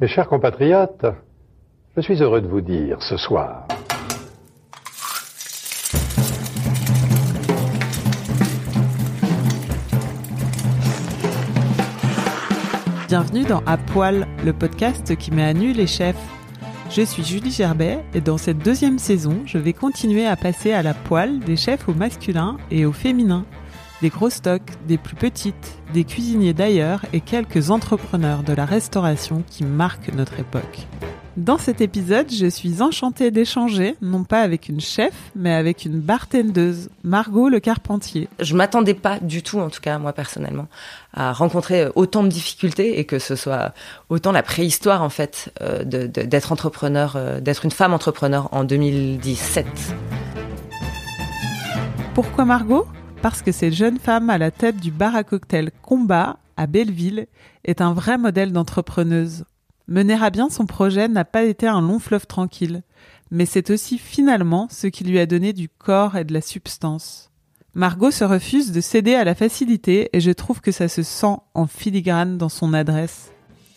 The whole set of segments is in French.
Mes chers compatriotes, je suis heureux de vous dire ce soir. Bienvenue dans À Poil, le podcast qui met à nu les chefs. Je suis Julie Gerbet et dans cette deuxième saison, je vais continuer à passer à la poêle des chefs au masculin et au féminin. Des gros stocks, des plus petites, des cuisiniers d'ailleurs et quelques entrepreneurs de la restauration qui marquent notre époque. Dans cet épisode, je suis enchantée d'échanger, non pas avec une chef, mais avec une bartendeuse, Margot Le Carpentier. Je m'attendais pas du tout, en tout cas moi personnellement, à rencontrer autant de difficultés et que ce soit autant la préhistoire en fait euh, d'être entrepreneur, euh, d'être une femme entrepreneur en 2017. Pourquoi Margot? Parce que cette jeune femme à la tête du bar à cocktail Combat à Belleville est un vrai modèle d'entrepreneuse. Mener à bien son projet n'a pas été un long fleuve tranquille, mais c'est aussi finalement ce qui lui a donné du corps et de la substance. Margot se refuse de céder à la facilité et je trouve que ça se sent en filigrane dans son adresse.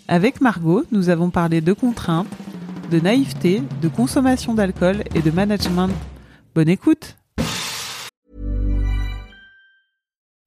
Avec Margot, nous avons parlé de contraintes, de naïveté, de consommation d'alcool et de management. Bonne écoute!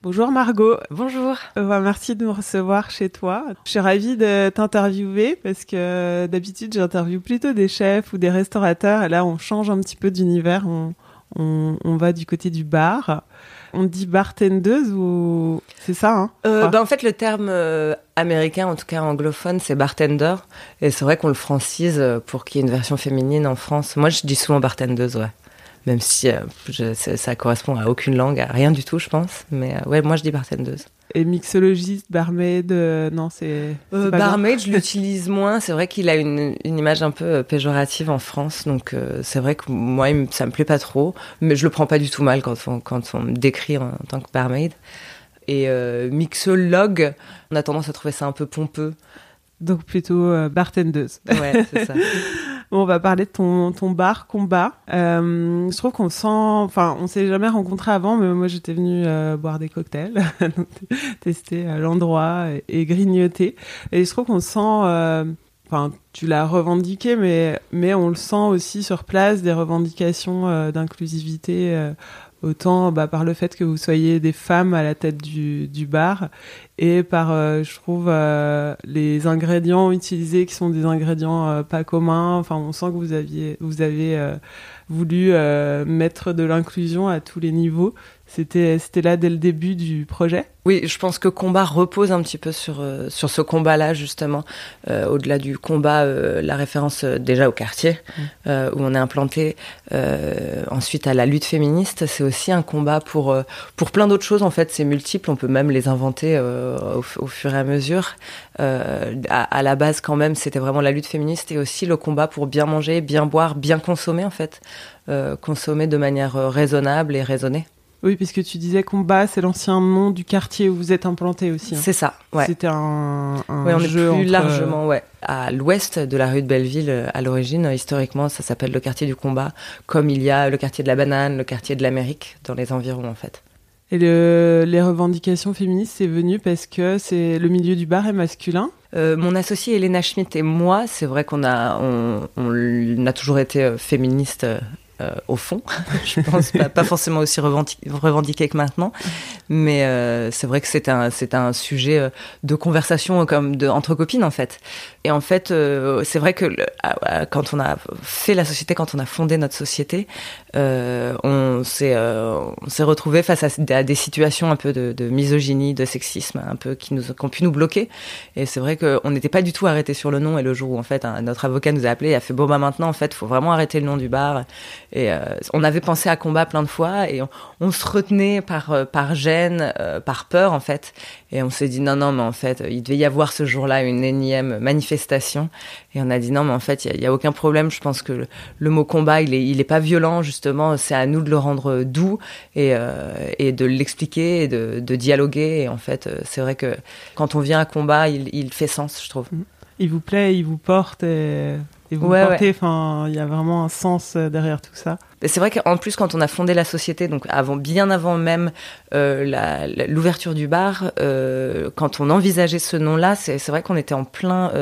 Bonjour Margot. Bonjour. Euh, merci de nous recevoir chez toi. Je suis ravie de t'interviewer parce que d'habitude j'interviewe plutôt des chefs ou des restaurateurs et là on change un petit peu d'univers, on, on, va du côté du bar. On dit bartendeuse ou c'est ça hein? Euh, ben, En fait le terme euh, américain, en tout cas anglophone, c'est bartender et c'est vrai qu'on le francise pour qu'il y ait une version féminine en France. Moi je dis souvent bartendeuse, ouais même si euh, ça, correspond à aucune langue, à rien du tout, je pense. Mais euh, ouais, moi je dis bartendeuse. Et mixologiste, barmaid, euh, non, c'est. barmaid, je l'utilise moins. C'est vrai qu'il a une, image un peu péjorative en France, donc c'est vrai que moi, ça me plaît pas trop, mais je le prends pas du tout mal quand on, quand on me décrit en, tant que barmaid. Et mixologue, on a tendance à trouver ça un peu pompeux. Donc plutôt bartendeuse. Ouais, c'est ça. on va parler de ton, ton bar combat. Euh, je trouve qu'on sent, enfin, on s'est jamais rencontré avant, mais moi j'étais venue euh, boire des cocktails, tester euh, l'endroit et, grignoter. Et je trouve qu'on sent, enfin, tu l'as revendiqué, mais mais on le sent aussi sur place des revendications d'inclusivité autant bah, par le fait que vous soyez des femmes à la tête du, du bar et par, euh, je trouve, euh, les ingrédients utilisés qui sont des ingrédients euh, pas communs. Enfin, on sent que vous aviez, vous avez voulu mettre de l'inclusion à tous les niveaux. C'était, c'était là dès le début du projet? Oui, je pense que combat repose un petit peu sur euh, sur ce combat-là justement. Euh, au-delà du combat, euh, la référence déjà au quartier mm. où on est implanté. ensuite à la lutte féministe, c'est aussi un combat pour pour plein d'autres choses en fait. C'est multiple, on peut même les inventer au, au, fur et à mesure. À, à, la base quand même, c'était vraiment la lutte féministe et aussi le combat pour bien manger, bien boire, bien consommer en fait, consommer de manière raisonnable et raisonnée. Oui, puisque tu disais combat, c'est l'ancien nom du quartier où vous êtes implanté aussi. Hein. C'est ça, ouais. C'était un, un ouais, on jeu est plus largement, ouais, à l'ouest de la rue de Belleville. Euh, à l'origine, historiquement, ça s'appelle le quartier du combat, comme il y a le quartier de la banane, le quartier de l'Amérique, dans les environs, en fait. Et le, les revendications féministes, c'est venu parce que c'est le milieu du bar est masculin? Euh, mon associé Elena Schmidt et moi, c'est vrai qu'on a, on, on, a toujours été euh, féministes euh, au fond. je pense pas, forcément aussi revendiqué, que maintenant, mais euh, c'est vrai que c'est un c'est un sujet euh, de conversation comme de entre copines en fait. Et en fait, c'est vrai que quand on a fait la société, quand on a fondé notre société, on s'est on s'est retrouvé face à, des situations un peu de, de, misogynie, de sexisme, un peu qui nous qui ont pu nous bloquer. Et c'est vrai qu'on n'était pas du tout arrêté sur le nom. Et le jour où en fait notre avocat nous a appelé, il a fait bon bah maintenant en fait, faut vraiment arrêter le nom du bar Et on avait pensé à combat plein de fois et on, se retenait par par gêne, par peur en fait. Et on s'est dit non non mais en fait il devait y avoir ce jour-là une énième manifestation. Et on a dit non mais en fait il y, a aucun problème. Je pense que le, mot combat il est il est pas violent justement. C'est à nous de le rendre doux et et de l'expliquer et de, de dialoguer. Et en fait c'est vrai que quand on vient à combat il, il fait sens je trouve. Il vous plaît, il vous porte et, vous portez. Enfin, il y a vraiment un sens euh, derrière tout ça. C'est vrai qu'en plus, quand on a fondé la société, donc avant, bien avant même euh, l'ouverture du bar, euh, quand on envisageait ce nom-là, c'est vrai qu'on était en plein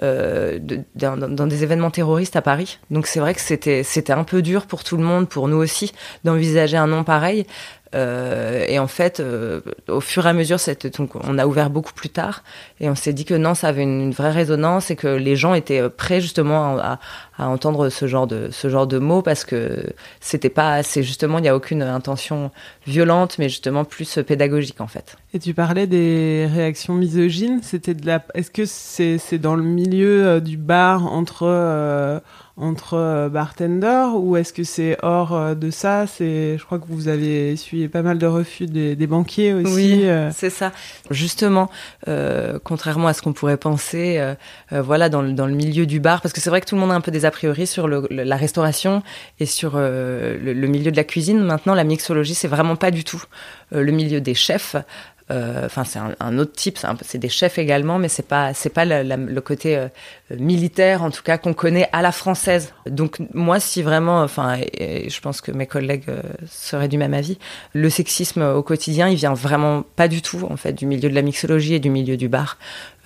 dans, des événements terroristes à Paris. Donc c'est vrai que c'était un peu dur pour tout le monde, pour nous aussi, d'envisager un nom pareil. Euh, et en fait, euh, au fur et à mesure, donc, on a ouvert beaucoup plus tard. Et on s'est dit que non, ça avait une, vraie résonance et que les gens étaient prêts justement à, à, entendre ce genre de ce genre de mots parce que c'était pas, c'est justement, il n'y a aucune intention violente, mais justement plus pédagogique en fait. Et tu parlais des réactions misogynes. C'était de la. Est-ce que c'est c'est dans le milieu euh, du bar entre entre euh, bartenders ou est-ce que c'est hors euh, de ça? C'est, je crois que vous avez essuyé pas mal de refus des, banquiers aussi. Oui, euh. c'est ça. Justement, contrairement à ce qu'on pourrait penser, voilà, dans le, dans le milieu du bar, parce que c'est vrai que tout le monde a un peu des priori sur la restauration et sur le, le, milieu de la cuisine. Maintenant, la mixologie, c'est vraiment pas du tout le milieu des chefs. Euh, enfin, c'est un, autre type. C'est des chefs également, mais c'est pas c'est pas le côté euh, militaire, en tout cas qu'on connaît à la française. Donc moi, si vraiment, enfin, et, je pense que mes collègues euh, seraient du même avis, le sexisme au quotidien, il vient vraiment pas du tout en fait du milieu de la mixologie et du milieu du bar.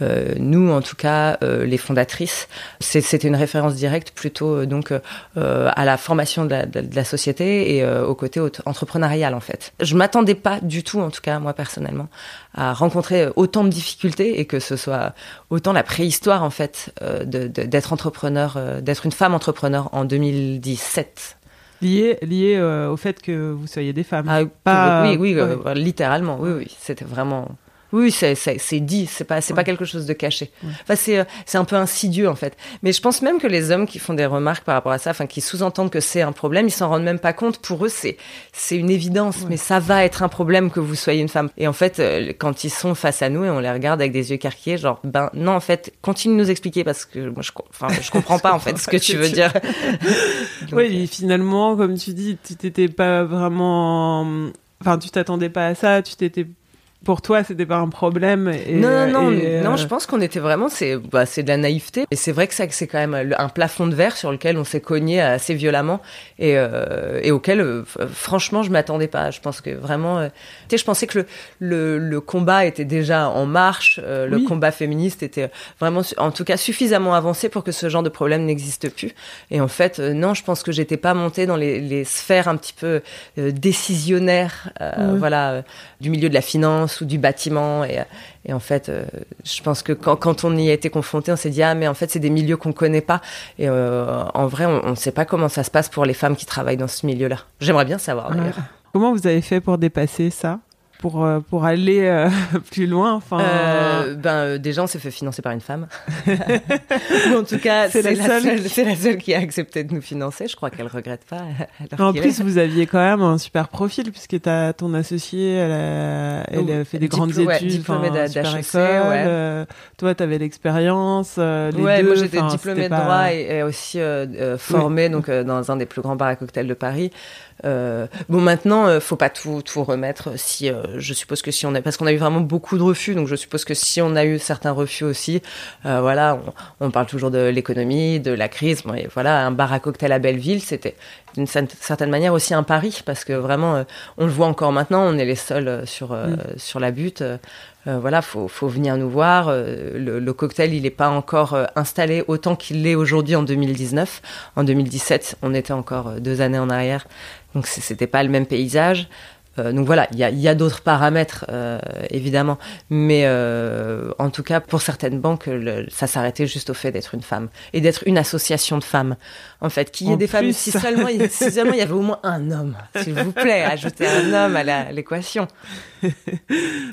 Euh, nous, en tout cas, euh, les fondatrices, c'était une référence directe plutôt euh, donc à la formation de la, de la société et au côté entrepreneurial en fait. Je m'attendais pas du tout, en tout cas moi personnellement, à rencontrer autant de difficultés et que ce soit autant la préhistoire en fait d'être entrepreneur, d'être une femme entrepreneur en 2017 lié lié au fait que vous soyez des femmes. Ah, pas... Oui, oui, littéralement, oui, oui, c'était vraiment oui, c'est dit, c'est pas, c'est pas quelque chose de caché. Enfin, c'est, euh, c'est un peu insidieux en fait. Mais je pense même que les hommes qui font des remarques par rapport à ça, enfin, qui sous-entendent que c'est un problème, ils s'en rendent même pas compte. Pour eux, c'est, c'est une évidence. Mais ça va être un problème que vous soyez une femme. Et en fait, euh, quand ils sont face à nous et on les regarde avec des yeux carquillés, genre, ben non, en fait, continue de nous expliquer parce que moi, je, enfin, je comprends pas en fait ce que tu veux dire. oui, euh, finalement, comme tu dis, tu t'étais pas vraiment, enfin, tu t'attendais pas à ça, tu t'étais pour toi, c'était pas un problème. Et, non, non, non, euh, je pense qu'on était vraiment, c'est, bah, c'est de la naïveté. Et c'est vrai que ça, c'est quand même un plafond de verre sur lequel on s'est cogné assez violemment et, euh, et auquel, euh, franchement, je m'attendais pas. Je pense que vraiment, tu sais, je pensais que le, le, le, combat était déjà en marche, le combat féministe était vraiment, en tout cas, suffisamment avancé pour que ce genre de problème n'existe plus. Et en fait, non, je pense que j'étais pas montée dans les, les sphères un petit peu décisionnaires, voilà, du milieu de la finance du bâtiment. Et, et en fait, euh, je pense que quand, quand, on y a été confronté, on s'est dit ah mais en fait c'est des milieux qu'on connaît pas. Et euh, en vrai, on ne sait pas comment ça se passe pour les femmes qui travaillent dans ce milieu-là. J'aimerais bien savoir d'ailleurs. Comment vous avez fait pour dépasser ça? Pour, euh, pour aller euh, plus loin enfin euh, ben déjà on s'est fait financer par une femme. En tout cas c'est la, seule. c'est la seule qui a accepté de nous financer. Je crois qu'elle regrette pas en plus vous aviez quand même un super profil puisque as ton associée elle a, elle a fait des grandes études ouais, diplômée d'HEC ouais. toi t'avais l'expérience les ouais deux, moi j'étais diplômée de droit et, aussi formée donc dans un des plus grands bars à cocktails de Paris. Euh, bon, maintenant, euh, faut pas tout, tout remettre. Si euh, je suppose que si on a, parce qu'on a eu vraiment beaucoup de refus, donc je suppose que si on a eu certains refus aussi, euh, voilà, on, on, parle toujours de l'économie, de la crise. Bon, et voilà, un bar à cocktail à Belleville, c'était d'une certaine manière aussi un pari, parce que vraiment, on le voit encore maintenant, on est les seuls sur mm. sur la butte. voilà, faut, faut venir nous voir. Le, le, cocktail, il n'est pas encore installé autant qu'il l'est aujourd'hui en 2019. En 2017, on était encore deux années en arrière. Donc c'était pas le même paysage. Euh, donc voilà, il y a, d'autres paramètres euh, évidemment, mais euh, en tout cas pour certaines banques, le, ça s'arrêtait juste au fait d'être une femme et d'être une association de femmes. En fait, qu'il y ait En des femmes, si seulement, il- si seulement il y avait au moins un homme, s'il vous plaît, ajoutez un homme à l'équation.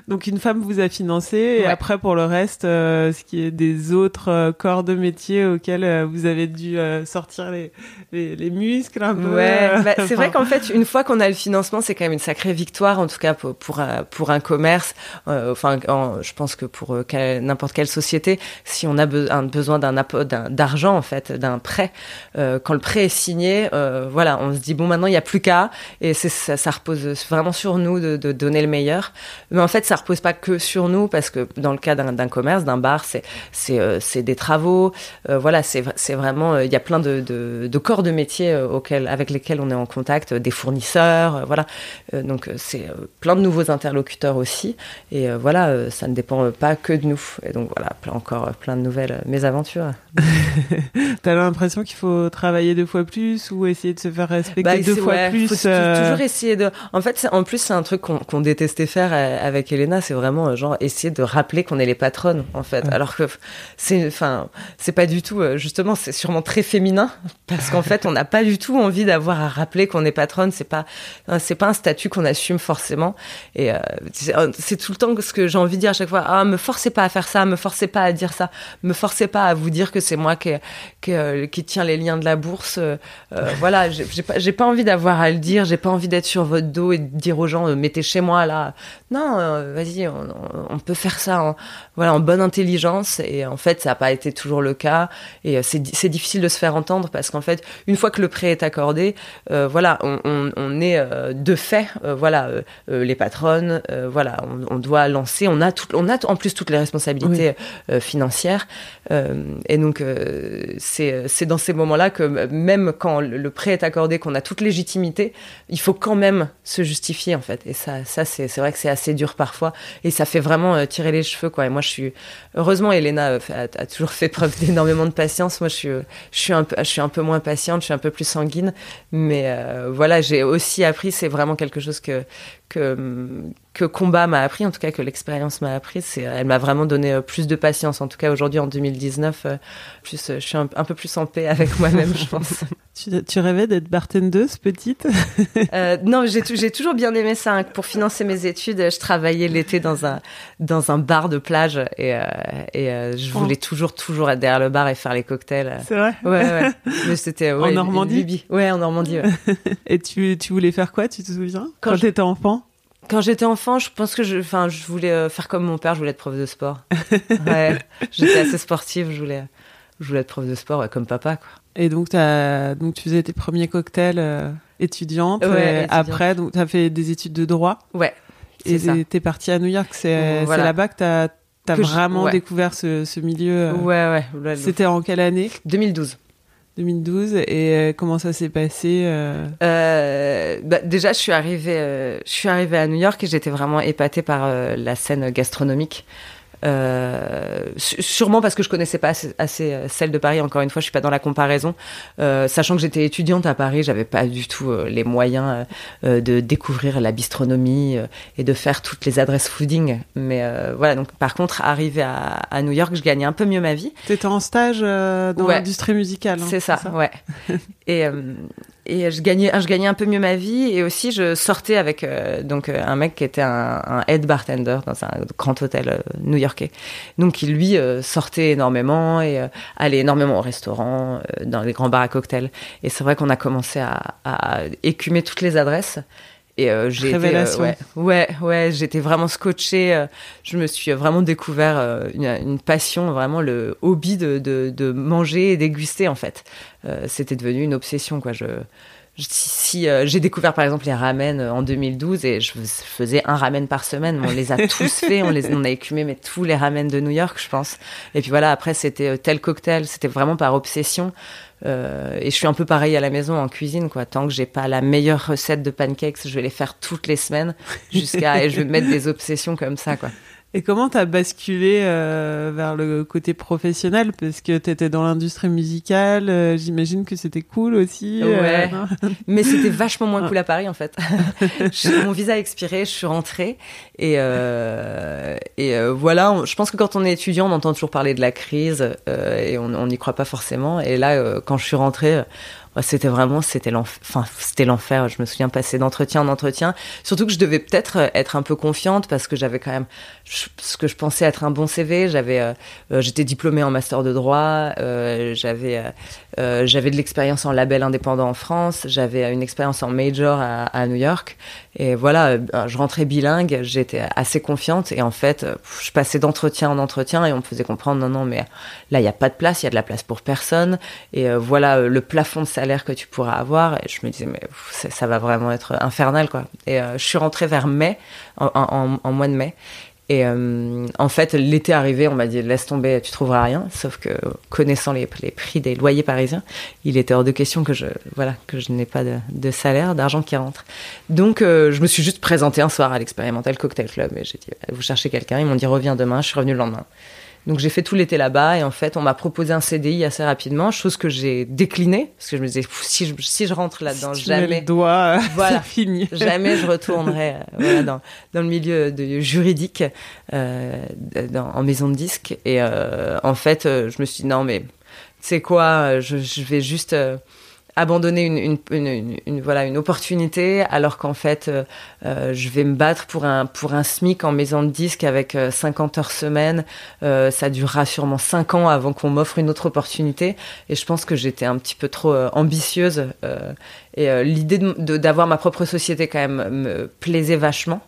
Donc une femme vous a financé et après pour le reste, ce qui est des autres corps de métier auxquels vous avez dû sortir les, les, les muscles un peu. Ouais, bah, c'est vrai qu'en fait, une fois qu'on a le financement, c'est quand même une sacrée victoire, en tout cas pour, pour, pour un commerce. Euh, enfin, en- je pense que pour euh, n'importe quelle société, si on a besoin d'un d'un- d'argent, en fait, d'un prêt, euh, quand le prêt est signé, euh, voilà, on se dit, bon, maintenant, il n'y a plus qu'à, et c'est, ça, repose vraiment sur nous de, donner le meilleur. Mais en fait, ça repose pas que sur nous, parce que dans le cas d'un, commerce, d'un bar, c'est, c'est, euh, c'est des travaux, euh, voilà, c'est, c'est vraiment, euh, il y a plein de, de, corps de métier euh, auxquels, avec lesquels on est en contact, euh, des fournisseurs, euh, voilà. Euh, donc euh, c'est euh, plein de nouveaux interlocuteurs aussi, et euh, voilà, ça ne dépend pas que de nous. Et donc voilà, encore plein de nouvelles mésaventures. T'as l'impression qu'il faut travailler deux fois plus ou essayer de se faire respecter Bah, deux fois ouais, plus. faut euh, toujours essayer de. En fait, en plus, c'est un truc qu'on qu'on détestait faire avec Elena, c'est vraiment genre essayer de rappeler qu'on est les patronnes, en fait. Ouais. Alors que c'est, enfin, c'est pas du tout. Justement, c'est sûrement très féminin parce qu'en fait, on n'a pas du tout envie d'avoir à rappeler qu'on est patronne. C'est pas, c'est pas un statut qu'on assume forcément. Et euh, c'est euh, c'est tout le temps ce que j'ai envie de dire à chaque fois. Ah, me forcez pas à faire ça, me forcez pas à dire ça, me forcez pas à vous dire que c'est moi qui, qui, euh, qui tient les liens de la bourse. Euh, euh, voilà, j'ai pas, pas envie d'avoir à le dire, j'ai pas envie d'être sur votre dos et de dire aux gens, mettez chez moi là. Non, euh, vas-y, on, on peut faire ça en, voilà, en bonne intelligence. Et en fait, ça n'a pas été toujours le cas. Et c'est di- c'est difficile de se faire entendre parce qu'en fait, une fois que le prêt est accordé, voilà, on, on, on est de fait, voilà, euh, euh, les patronnes, euh, voilà, on, on doit lancer, on a tout, on a en plus toutes les responsabilités financières. Et donc, c'est dans ces moments-là que même quand le prêt est accordé, qu'on a toute légitimité, il faut quand même se justifier en fait. Et ça, ça c'est vrai que c'est assez dur parfois. Et ça fait vraiment tirer les cheveux quoi. Et moi, je suis heureusement, Elena a, a toujours fait preuve d'énormément de patience. Moi, je suis, je suis un peu, je suis un peu moins patiente, je suis un peu plus sanguine. Mais euh, voilà, j'ai aussi appris. C'est vraiment quelque chose que que que combat m'a appris, en tout cas que l'expérience m'a appris, c'est elle m'a vraiment donné euh, plus de patience. En tout cas aujourd'hui en 2019, euh, plus euh, je suis un, un peu plus en paix avec moi-même, je pense. Tu, tu rêvais d'être bartendeuse petite? Euh, non, j'ai tou- j'ai toujours bien aimé ça. hein. Pour financer mes études, je travaillais l'été dans un dans un bar de plage et euh, et euh, je Oh. voulais toujours toujours être derrière le bar et faire les cocktails. C'est vrai? Ouais, ouais. C'était ouais, En Normandie? une. Ouais, en Normandie. ouais. Et tu, tu voulais faire quoi, tu te souviens? Quand Quand, je- t'étais enfant? Quand j'étais enfant, je pense que je, enfin, je voulais euh, faire comme mon père. Je voulais être prof de sport. Ouais, j'étais assez sportive. Je voulais, je voulais être prof de sport, ouais, comme papa, quoi. Et donc, t'as, donc tu faisais tes premiers cocktails euh, étudiante. Ouais, et étudiante. Après, donc, t'as fait des études de droit. Ouais. Et t'es partie à New York. C'est, Voilà. là-bas que t'as, je- vraiment ouais. découvert ce, ce milieu. euh, ouais. ouais. C'était en quelle année? 2012. 2012. Et euh, comment ça s'est passé euh, Euh, bah, déjà, je suis arrivée, euh, je suis arrivée à New York et j'étais vraiment épatée par la scène gastronomique. Euh, sûrement parce que je connaissais pas assez, assez, euh, celle de Paris. Encore une fois, je suis pas dans la comparaison. Euh, sachant que j'étais étudiante à Paris, j'avais pas du tout les moyens de découvrir la bistronomie et de faire toutes les adresses fooding. Mais euh, voilà. Donc, par contre, arrivée à, à New York, je gagnais un peu mieux ma vie. T'étais en stage dans Ouais. l'industrie musicale. hein, C'est ça, ouais. et euh, et je gagnais, je gagnais un peu mieux ma vie et aussi je sortais avec euh, donc euh, un mec qui était un, head bartender dans un grand hôtel euh, new-yorkais. Donc qui lui sortait énormément et allait énormément au restaurant, dans les grands bars à cocktails. Et c'est vrai qu'on a commencé à écumer toutes les adresses. Et euh, j'ai été, euh, ouais, ouais, ouais, j'étais vraiment scotchée. euh, je me suis vraiment découvert euh, une, une passion, vraiment le hobby de, de, de manger et déguster en fait. Euh, C'était devenu une obsession quoi. Je, je- si, si, euh, j'ai découvert par exemple les ramen en 2012 et je fais- faisais un ramen par semaine. mais On les a tous faits, on les, on a écumé mais tous les ramen de New York, je pense. Et puis voilà, après c'était tel cocktail, c'était vraiment par obsession. Euh, et je suis un peu pareil à la maison en cuisine, quoi. Tant que j'ai pas la meilleure recette de pancakes, je vais les faire toutes les semaines jusqu'à et je vais me mettre des obsessions comme ça, quoi. Et comment t'as basculé euh, vers le côté professionnel? Parce que t'étais dans l'industrie musicale, euh, j'imagine que c'était cool aussi. euh, Ouais. Mais c'était vachement moins cool à Paris en fait. Je- Mon visa a expiré, je suis rentrée et euh, et euh, voilà. on- Je pense que quand on est étudiant, on entend toujours parler de la crise euh, et on n'y croit pas forcément. Et là, euh, quand je suis rentrée. C'était vraiment, c'était l'enfer. C'était l'enfer. Je me souviens passer d'entretien en entretien. Surtout que je devais peut-être euh, être un peu confiante parce que j'avais quand même ce que je pensais être un bon CV. J'avais, euh, euh, j'étais diplômée en master de droit. j'avais, euh, j'avais de l'expérience en label indépendant en France. J'avais une expérience en major à, New York. Et voilà, euh, je rentrais bilingue. J'étais assez confiante. Et en fait, euh, je passais d'entretien en entretien et on me faisait comprendre non, non, mais là, il y a pas de place. Il y a de la place pour personne. Et voilà le plafond de salaire que tu pourras avoir. Et je me disais mais ça, va vraiment être infernal quoi. Et je suis rentrée vers mai, en mois de mai. Et euh, en fait, l'été arrivé, on m'a dit laisse tomber, tu trouveras rien. Sauf que connaissant les, prix des loyers parisiens, il était hors de question que je voilà que je n'ai pas de, de salaire, d'argent qui rentre. Donc, euh, je me suis juste présentée un soir à l'expérimental cocktail club et j'ai dit vous cherchez quelqu'un. Ils m'ont dit reviens demain. Je suis revenue le lendemain. Donc j'ai fait tout l'été là-bas et en fait on m'a proposé un CDI assez rapidement, chose que j'ai déclinée parce que je me disais si je, si je rentre là-dedans Si jamais le doigt, Voilà. c'est fini. jamais je retournerai euh, voilà, dans, dans le milieu de, juridique euh, dans- en maison de disque. Et euh, en fait, euh, je me suis dit, non, mais tu sais quoi, euh, je, je vais juste euh, abandonner une, une, une, une- voilà, une opportunité alors qu'en fait, euh, euh, je vais me battre pour un, pour un SMIC en maison de disque avec euh, 50 heures semaine. Euh, ça durera sûrement 5 ans avant qu'on m'offre une autre opportunité. Et je pense que j'étais un petit peu trop euh, ambitieuse. euh, et euh, l'idée de- de- d'avoir ma propre société quand même me plaisait vachement.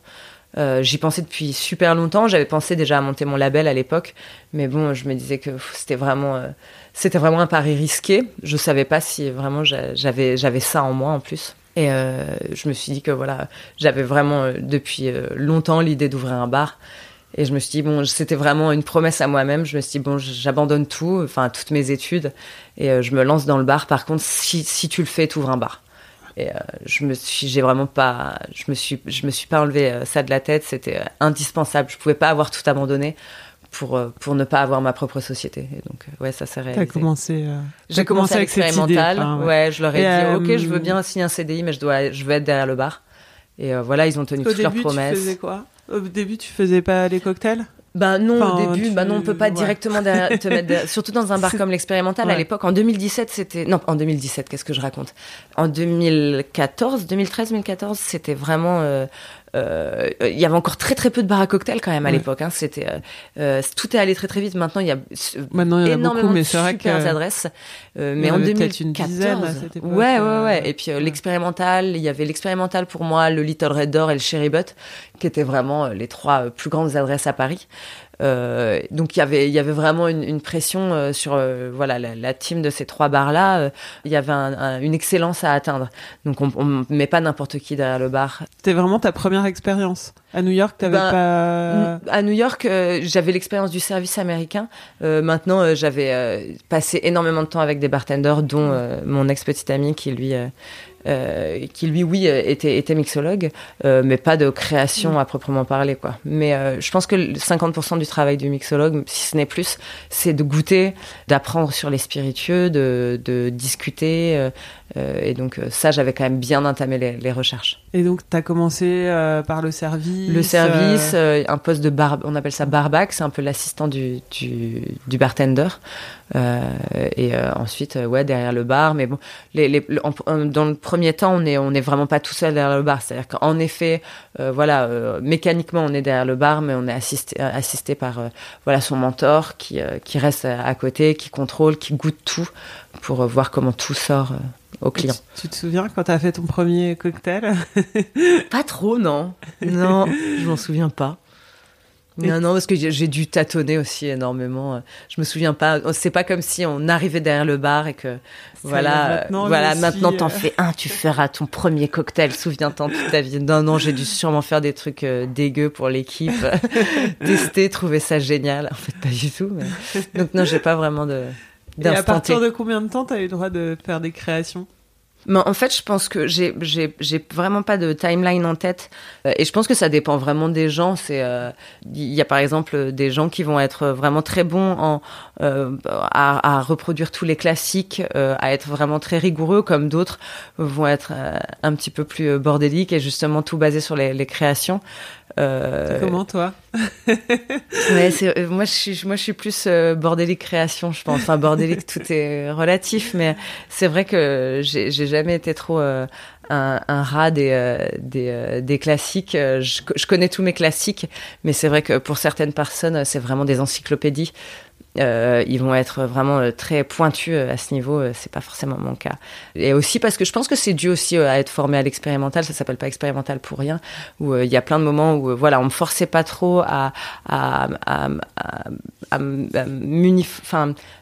Euh, J'y pensais depuis super longtemps. J'avais pensé déjà à monter mon label à l'époque, mais bon, je me disais que c'était vraiment, euh, c'était vraiment un pari risqué. Je savais pas si vraiment j'a- j'avais, ça en moi en plus. Et euh, je me suis dit que voilà, j'avais vraiment depuis longtemps l'idée d'ouvrir un bar. Et je me suis dit, bon, c'était vraiment une promesse à moi-même. Je me suis dit, bon, j'abandonne tout, enfin, toutes mes études, et je me lance dans le bar. Par contre, si, si tu le fais, tu ouvres un bar. Et euh, je me suis, j'ai vraiment pas, je me suis, je me suis pas enlevé euh, ça de la tête. C'était euh, indispensable. Je pouvais pas avoir tout abandonné pour pour ne pas avoir ma propre société. Et donc, ouais, ça s'est T'as réalisé. commencé. euh, J'ai t'as commencé avec cette idée, l'expérimental. enfin, ouais. ouais. je leur ai Et, dit, euh, ok, je veux bien signer un CDI, mais je dois, je veux être derrière le bar. Et euh, voilà, ils ont tenu Au toutes leurs début, tu promesses. faisais quoi? Au début, tu faisais pas les cocktails? Bah non, Enfin, au début, tu- bah non, on peut pas ouais. directement derrière- te mettre derrière- surtout dans un bar comme l'expérimental. À l'époque, en 2017, c'était non, en 2017, qu'est-ce que je raconte? En 2014, 2013, 2014, c'était vraiment. euh, euh, il y avait encore très très peu de bars à cocktails quand même à Ouais. l'époque. Hein, c'était euh, euh, tout est allé très très vite. Maintenant, il y a Maintenant, il y en a énormément beaucoup, mais de que. super adresses. Euh, mais en en avait 2014, peut-être une dizaine à cette époque, ouais, ouais, ouais. Et puis l'expérimental, il y avait l'expérimental pour moi, le Little Red Door et le Cherry Butt, qui étaient vraiment les trois plus grandes adresses à Paris. Euh, donc il y avait il y avait vraiment une, une pression euh, sur euh, voilà la, la team de ces trois bars là. il y avait un- un- une excellence à atteindre. Donc on, on met pas n'importe qui derrière le bar. C'était vraiment ta première expérience? À New York, t'avais Ben, pas. À New York, euh, j'avais l'expérience du service américain. Euh, maintenant, euh, j'avais passé énormément de temps avec des bartenders, dont mon ex petit ami qui lui, euh, qui lui, oui, était, était mixologue, euh, mais pas de création à proprement parler, quoi. Mais euh, je pense que le 50% du travail du mixologue, si ce n'est plus, c'est de goûter, d'apprendre sur les spiritueux, de, de discuter. Euh, et donc euh, ça, j'avais quand même bien entamé les, les recherches. Et donc, t'as commencé euh, par le service. Le service, euh, un poste de bar, on appelle ça barback, c'est un peu l'assistant du, du, du bartender. Et ensuite, ouais, derrière le bar. Mais bon, les, les, en- en- dans le premier temps, on est, on est vraiment pas tout seul derrière le bar. C'est-à-dire qu'en effet, voilà, mécaniquement, on est derrière le bar, mais on est assisté, assisté par voilà son mentor qui, qui reste à, à côté, qui contrôle, qui goûte tout pour voir comment tout sort euh, au client. Tu, tu te souviens quand t'as fait ton premier cocktail Pas trop, non. Non, je m'en souviens pas. Non, non, parce que j'ai dû tâtonner aussi énormément. Je me souviens pas. C'est pas comme si on arrivait derrière le bar et que voilà, maintenant, voilà, maintenant t'en euh, fais un, tu feras ton premier cocktail. Souviens-t'en toute ta vie. Non, non, j'ai dû sûrement faire des trucs euh, dégueux pour l'équipe, tester, trouver ça génial. En fait, pas du tout. Mais... Donc non, j'ai pas vraiment de Et à partir de combien de temps t'as eu le droit de faire des créations? Mais en fait, je pense que j'ai j'ai j'ai vraiment pas de timeline en tête Euh, et je pense que ça dépend vraiment des gens. C'est euh, il y a par exemple des gens qui vont être vraiment très bons en euh, à, à reproduire tous les classiques, euh, à être vraiment très rigoureux, comme d'autres vont être euh, un petit peu plus bordéliques et justement tout basé sur les, les créations. Euh, Comment toi Ouais, euh, moi je suis moi je suis plus euh, bordélique création, je pense. Enfin bordélique tout est relatif, mais c'est vrai que j'ai jamais été trop euh, un, un rat des des, des classiques. Je, je connais tous mes classiques, mais c'est vrai que pour certaines personnes, c'est vraiment des encyclopédies. Euh, ils vont être vraiment euh, très pointus euh, à ce niveau. C'est pas forcément mon cas. Et aussi parce que je pense que c'est dû aussi à être formé à l'expérimental. Ça s'appelle pas expérimental pour rien. Où il y a plein de moments où voilà, on me forçait pas trop à à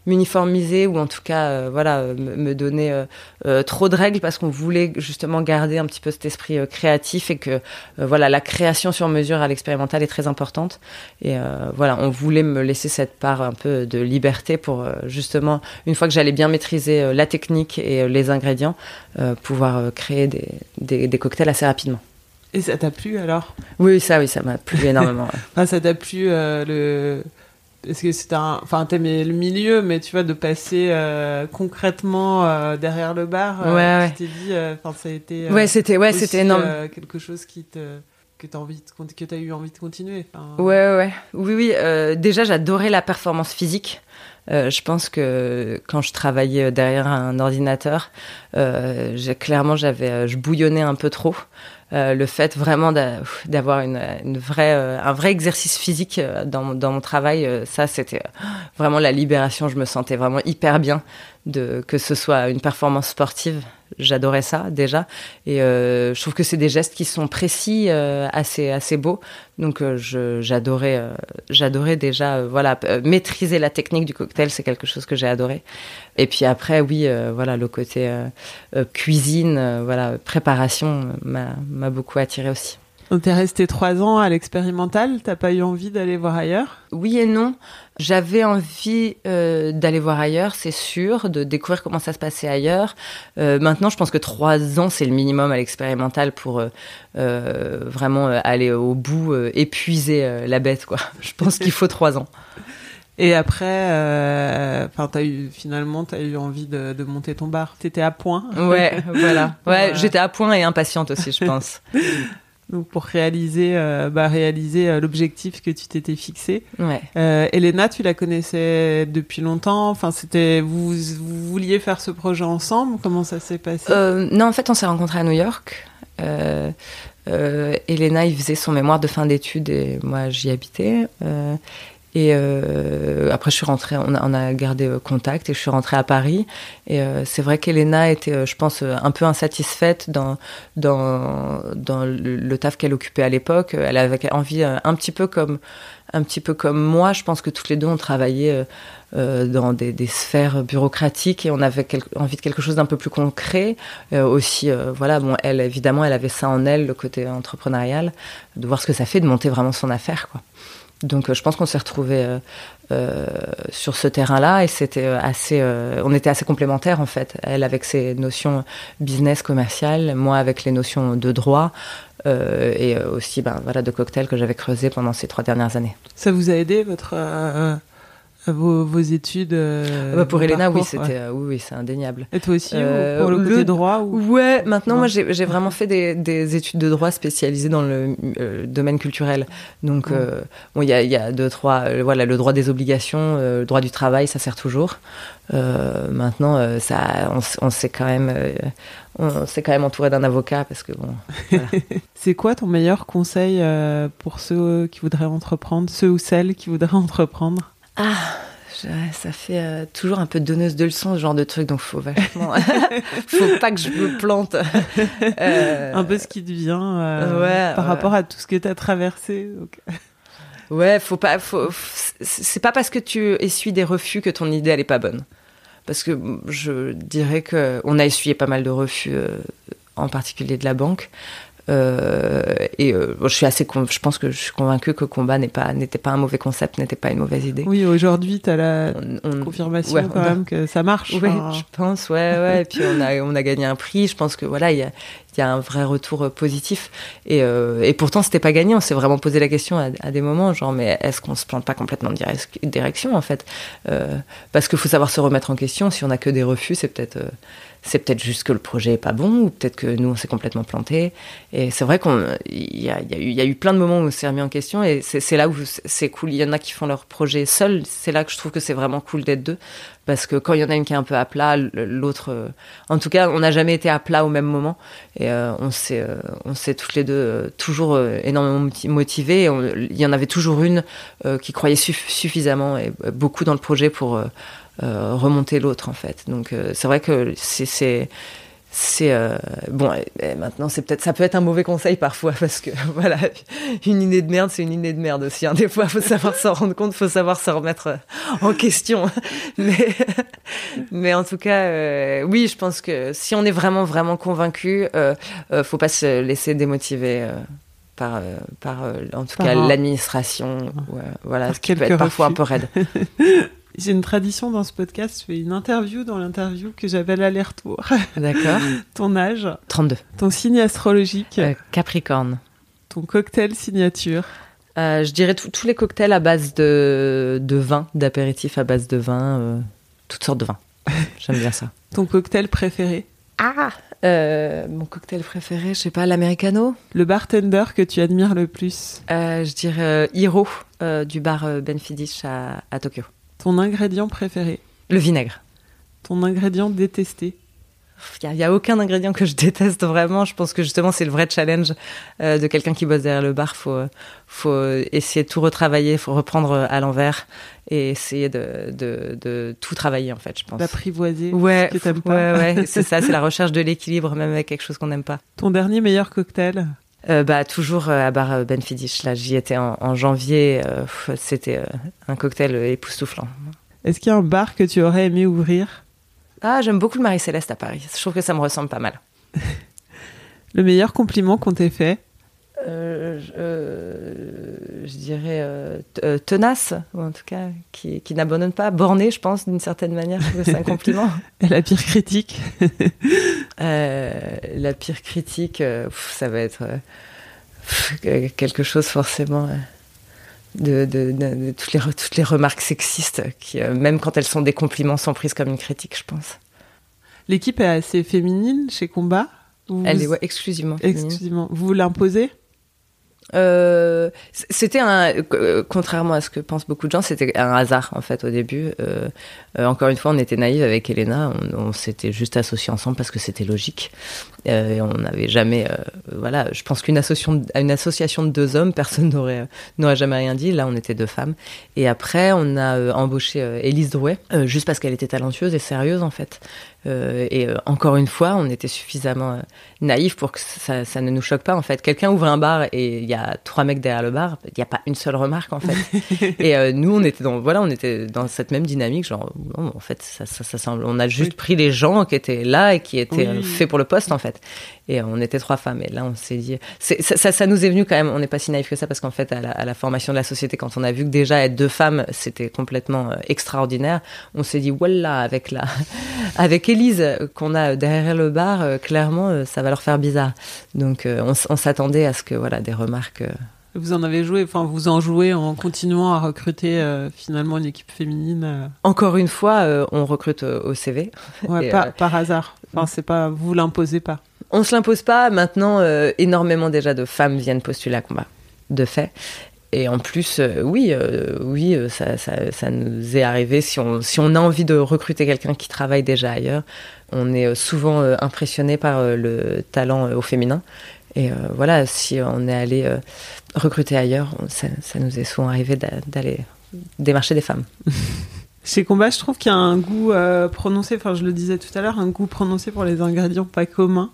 m'uniformiser ou en tout cas voilà me me donner trop de règles parce qu'on voulait justement garder un petit peu cet esprit créatif et que voilà la création sur mesure à l'expérimental est très importante et voilà on voulait me laisser cette part un peu de liberté pour euh, justement une fois que j'allais bien maîtriser euh, la technique et euh, les ingrédients euh, pouvoir créer des, des, des cocktails assez rapidement Et ça t'a plu alors? Oui ça oui ça m'a plu énormément ouais. Enfin, ça t'a plu euh, le. Est-ce que c'était un. Enfin, t'aimais le milieu, mais tu vois, de passer euh, concrètement euh, derrière le bar, Ouais, ouais. tu t'es dit. Enfin, ça a été. ouais c'était ouais aussi, énorme quelque chose qui te. Que que t'as eu envie de continuer. Ouais, ouais. Oui, oui. euh, déjà, j'adorais la performance physique. Euh, je pense que quand je travaillais derrière un ordinateur, euh, clairement, j'avais, je bouillonnais un peu trop. Le fait vraiment d'a- d'avoir une, vraie, un vrai exercice physique dans, dans mon travail, ça, c'était vraiment la libération. Je me sentais vraiment hyper bien de que ce soit une performance sportive. J'adorais ça déjà, et euh, je trouve que c'est des gestes qui sont précis, euh, assez assez beaux. Donc euh, j'adorais, j'adorais déjà, voilà, maîtriser la technique du cocktail, c'est quelque chose que j'ai adoré. Et puis après, oui, voilà, le côté cuisine, voilà, préparation m'a beaucoup attiré aussi. T'es resté trois ans à l'expérimental, t'as pas eu envie d'aller voir ailleurs? Oui et non. J'avais envie euh, d'aller voir ailleurs, c'est sûr, de découvrir comment ça se passait ailleurs. Euh, maintenant, je pense que trois ans, c'est le minimum à l'expérimental pour euh, vraiment aller au bout, épuiser la bête, quoi. Je pense qu'il faut trois ans. Et après, enfin, eu finalement, t'as eu envie de, de monter ton bar. T'étais à point. Ouais, voilà. Ouais, Ouais. j'étais à point et impatiente aussi, je pense. Donc pour réaliser, euh, bah, réaliser euh, l'objectif que tu t'étais fixé. Ouais. Euh, Elena, tu la connaissais depuis longtemps. Enfin, c'était vous, vous vouliez faire ce projet ensemble. Comment ça s'est passé? Non, en fait, on s'est rencontrés à New York. Elena, il faisait son mémoire de fin d'études et moi, j'y habitais. Et euh, après, je suis rentrée, on a, on a gardé euh, contact et je suis rentrée à Paris. Et euh, c'est vrai qu'Elena était, euh, je pense, euh, un peu insatisfaite dans, dans, dans le, taf qu'elle occupait à l'époque. Elle avait envie, un petit peu comme, un petit peu comme moi, je pense que toutes les deux, on travaillait euh, dans des, des sphères bureaucratiques et on avait envie de quelque chose d'un peu plus concret. Euh, aussi, euh, voilà, bon, elle, évidemment, elle avait ça en elle, le côté entrepreneurial, de voir ce que ça fait de monter vraiment son affaire, quoi. Donc, euh, je pense qu'on s'est retrouvés euh, euh, sur ce terrain-là et c'était euh, assez, euh, on était assez complémentaires en fait. Elle avec ses notions business commercial, moi avec les notions de droit euh, et aussi, ben voilà, de cocktail que j'avais creusé pendant ces trois dernières années. Ça vous a aidé votre vos, vos études euh, Ah bah, pour Elena, oui, c'était, ouais. euh, oui, oui, c'est indéniable. Et toi aussi, Euh, pour le côté droit ou... Ouais, maintenant Non. moi j'ai vraiment fait des, des études de droit spécialisées dans le euh, domaine culturel. Donc euh, bon, il y a, il y a deux trois, voilà, le droit des obligations, le droit du travail, ça sert toujours. Maintenant, ça, on, s'est quand même, on s'est quand même entouré d'un avocat parce que bon. C'est quoi ton meilleur conseil pour ceux qui voudraient entreprendre, ceux ou celles qui voudraient entreprendre? Ah, je- ça fait euh, toujours un peu donneuse de leçons ce genre de truc, donc faut vachement, faut pas que je me plante. Euh, Un peu ce qui te vient euh, ouais, par ouais. rapport à tout ce que tu as traversé. donc. Ouais, faut pas, faut, c'est pas parce que tu essuies des refus que ton idée elle est pas bonne. Parce que je dirais que on a essuyé pas mal de refus, euh, en particulier de la banque. Et je suis assez, je pense que je suis convaincue que combat n'est pas, n'était pas un mauvais concept, n'était pas une mauvaise idée. Oui, aujourd'hui, tu as la confirmation quand même que ça marche. Oui, je pense, ouais, ouais. et puis on a, on a gagné un prix. Je pense que voilà, il y a, il y a un vrai retour positif. Et, et pourtant, c'était pas gagné. On s'est vraiment posé la question à, à, des moments, genre, mais est-ce qu'on se plante pas complètement de direction en fait? Parce qu'il faut savoir se remettre en question. Si on a que des refus, c'est peut-être c'est peut-être juste que le projet est pas bon, ou peut-être que nous on s'est complètement planté. Et c'est vrai qu'on, il y a, y, a eu plein de moments où on s'est remis en question, et c'est là où c'est cool. Il y en a qui font leur projet seuls. C'est là que je trouve que c'est vraiment cool d'être deux, parce que quand il y en a une qui est un peu à plat, l'autre, en tout cas, on n'a jamais été à plat au même moment, et euh, on s'est, euh, toutes les deux euh, toujours énormément motivés. Il y en avait toujours une qui croyait suffisamment et beaucoup dans le projet pour euh, remonter l'autre en fait. Donc euh, c'est vrai que c'est c'est euh, bon maintenant c'est peut-être ça peut être un mauvais conseil parfois parce que voilà une idée de merde c'est une idée de merde aussi hein. des fois faut savoir s'en rendre compte faut savoir se remettre en question mais mais en tout cas oui je pense que si on est vraiment vraiment convaincu euh, faut pas se laisser démotiver par, par en tout cas l'administration, voilà, ce qui peut être parfois un peu raide. J'ai une tradition dans ce podcast, je fais une interview dans l'interview que j'appelle aller-retour. D'accord. ton âge 32. Ton signe astrologique euh, Capricorne. Ton cocktail signature euh, Je dirais tous les cocktails à base de, de vin, d'apéritif à base de vin, euh, toutes sortes de vins. J'aime bien ça. Ton cocktail préféré Ah Mon cocktail préféré, je sais pas, l'americano? Le bartender que tu admires le plus Je dirais Hiro du bar Benfidish à, à Tokyo. Ton ingrédient préféré Le vinaigre. Ton ingrédient détesté il n'y a, a, aucun ingrédient que je déteste vraiment. Je pense que justement, c'est le vrai challenge euh, de quelqu'un qui bosse derrière le bar. Faut, faut essayer de tout retravailler, faut reprendre à l'envers et essayer de, de, de tout travailler en fait. Je pense. D'apprivoiser. Ouais, ce que pas. ouais, ouais c'est ça. C'est la recherche de l'équilibre, même avec quelque chose qu'on n'aime pas. Ton dernier meilleur cocktail? Euh, bah toujours à bar Benfidish. Là, j'y étais en, en janvier. Euh, C'était un cocktail époustouflant. Est-ce qu'il y a un bar que tu aurais aimé ouvrir? Ah, j'aime beaucoup le Marie-Céleste à Paris. Je trouve que ça me ressemble pas mal. le meilleur compliment qu'on t'ait fait? Euh, je, euh, je, dirais euh, tenace, ou en tout cas qui, qui n'abandonne pas, borné, je pense, d'une certaine manière. C'est un compliment. Et la pire critique La pire critique, pff, ça va être pff, quelque chose forcément. De, de, de, de, toutes, les, toutes les remarques sexistes, qui, même quand elles sont des compliments, sont prises comme une critique, je pense. L'équipe est assez féminine chez Combat Elle est ouais, exclusivement féminine. Exclusivement. Vous l'imposez? Euh, c'était un, euh, contrairement à ce que pensent beaucoup de gens, c'était un hasard en fait au début. Euh, euh, encore une fois, on était naïve avec Elena, on, s'était juste associés ensemble parce que c'était logique. Euh, et on n'avait jamais, voilà, je pense qu'une association, une association de deux hommes, personne n'aurait n'aurait jamais rien dit. Là, on était deux femmes. Et après, on a embauché Élise Drouet, juste parce qu'elle était talentueuse et sérieuse en fait. Euh, et euh, encore une fois, on était suffisamment euh, naïfs pour que ça, ça, ne nous choque pas. En fait, quelqu'un ouvre un bar et il y a trois mecs derrière le bar, il n'y a pas une seule remarque en fait. et nous, on était dans voilà, on était dans cette même dynamique, genre non, en fait, ça, ça, ça semble. On a juste oui. pris les gens qui étaient là et qui étaient oui. faits pour le poste en fait. Et on était trois femmes. Et là, on s'est dit, ça, nous est venu quand même. On n'est pas si naïf que ça parce qu'en fait, à la, à la, formation de la société, quand on a vu que déjà être deux femmes, c'était complètement extraordinaire, on s'est dit, voilà, avec la, avec Élise qu'on a derrière le bar, euh, clairement, euh, ça va leur faire bizarre. Donc, euh, on, on s'attendait à ce que, voilà, des remarques. Vous en avez joué, enfin vous en jouez en continuant à recruter euh, finalement une équipe féminine. Euh... Encore une fois, euh, on recrute au CV. Ouais, pas, par hasard. Enfin c'est pas, vous l'imposez pas. On se l'impose pas. Maintenant, euh, énormément déjà de femmes viennent postuler à combat, de fait. Et en plus, euh, oui, oui, ça, ça, ça, nous est arrivé. Si on, si on a envie de recruter quelqu'un qui travaille déjà ailleurs, on est souvent impressionné par le talent au féminin. Et euh, voilà, si on est allé euh, recruter ailleurs, ça, ça, nous est souvent arrivé d'aller démarcher des femmes. Chez Combat, je trouve qu'il y a un goût euh, prononcé, enfin je le disais tout à l'heure, un goût prononcé pour les ingrédients pas communs,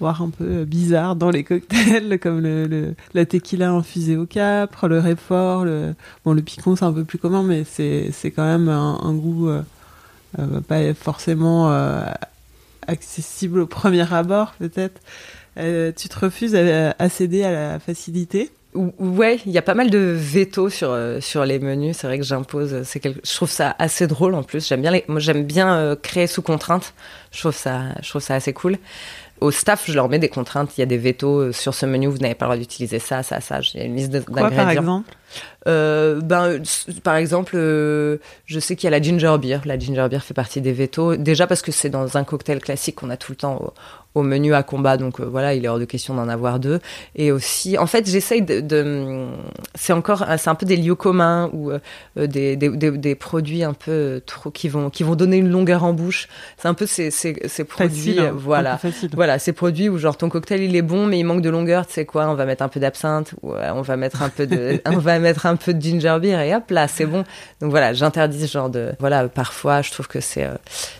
voire un peu bizarre dans les cocktails, comme le, la tequila infusée au capre, le réfort, le, bon, le picon c'est un peu plus commun, mais c'est quand même un, goût pas forcément accessible au premier abord peut-être. Euh, tu te refuses à, céder à la facilité? Ou- Ouais, il y a pas mal de veto sur euh, sur les menus. C'est vrai que j'impose. C'est. Je trouve ça assez drôle en plus. J'aime bien j'aime bien euh, créer sous contrainte. Je trouve ça. Je trouve ça assez cool. Au staff, je leur mets des contraintes. Il y a des vetos euh, sur ce menu. Vous n'avez pas le droit d'utiliser ça, ça, ça. J'ai une liste de- Quoi, d'ingrédients. par exemple? Euh, ben, par exemple, euh, je sais qu'il y a la ginger beer. La ginger beer fait partie des vétos. Déjà parce que c'est dans un cocktail classique qu'on a tout le temps au, au menu à combat. Donc euh, voilà, il est hors de question d'en avoir deux. Et aussi, en fait, j'essaye de, de- c'est encore, c'est un peu des lieux communs ou euh, des, des, des, des produits un peu trop qui vont qui vont donner une longueur en bouche. C'est un peu ces ces, ces produits, Facile. hein, voilà. facile. Voilà, ces produits où genre ton cocktail il est bon mais il manque de longueur, tu sais quoi, on va mettre un peu d'absinthe, ou euh, on va mettre un peu de, on va mettre un peu de ginger beer et hop là c'est bon. Donc voilà, j'interdis ce genre de, voilà, parfois je trouve que c'est euh,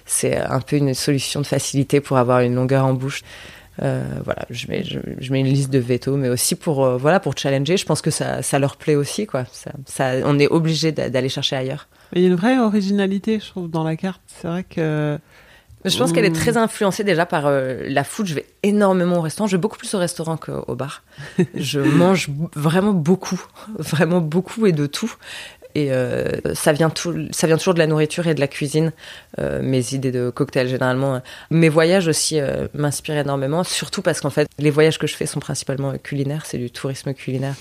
c'est un peu une solution de facilité pour avoir une longueur en bouche. Euh, voilà, je mets, je, je mets une liste de veto, mais aussi pour, euh, voilà, pour challenger. Je pense que ça, ça leur plaît aussi, quoi. Ça, ça, on est obligé d'a- d'aller chercher ailleurs. Il y a une vraie originalité, je trouve, dans la carte. C'est vrai que. Je pense qu'elle est Mmh. très influencée déjà par euh, la food. Je vais énormément au restaurant. Je vais beaucoup plus au restaurant qu'au bar. je mange vraiment beaucoup, vraiment beaucoup et de tout. Et euh, ça vient tout, ça vient toujours de la nourriture et de la cuisine. Euh, mes idées de cocktail généralement. Mes voyages aussi m'inspirent énormément, surtout parce qu'en fait les voyages que je fais sont principalement culinaires. C'est du tourisme culinaire.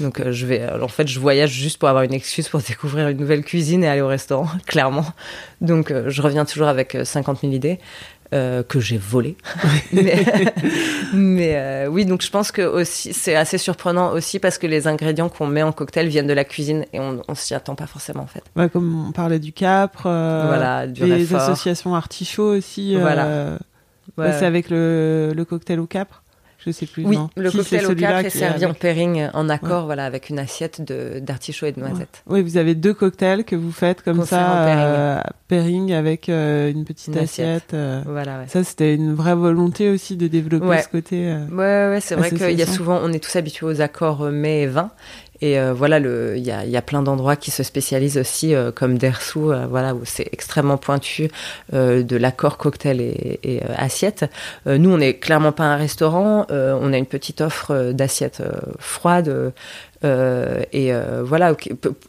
Donc euh, je vais, euh, en fait, je voyage juste pour avoir une excuse pour découvrir une nouvelle cuisine et aller au restaurant, clairement. Donc euh, je reviens toujours avec euh, 50 000 idées que j'ai volées. mais mais, oui, donc je pense que aussi c'est assez surprenant aussi parce que les ingrédients qu'on met en cocktail viennent de la cuisine et on, on s'y attend pas forcément en fait. Ouais, comme on parlait du capre, Voilà, du les associations artichauts aussi. Voilà. Ouais. c'est avec le, le cocktail au capre Je sais plus. Oui, non. le Si, cocktail au capre est servi en pairing en accord, voilà, avec une assiette de d'artichaut et de noisettes. Oui, vous avez deux cocktails que vous faites comme ça, pairing. euh, pairing avec euh, une petite Une assiette. assiette. euh. Voilà, ouais. Ça, c'était une vraie volonté aussi de développer ce côté. euh. Ouais, ouais, c'est vrai qu'il y a Association. souvent, on est tous habitués aux accords euh, mets et vin. Et euh, voilà, il y a, plein d'endroits qui se spécialisent aussi, euh, comme Dersu, euh, voilà, où c'est extrêmement pointu euh, de l'accord cocktail et, et, assiette. Nous, on n'est clairement pas un restaurant. on a une petite offre d'assiettes froides. et voilà,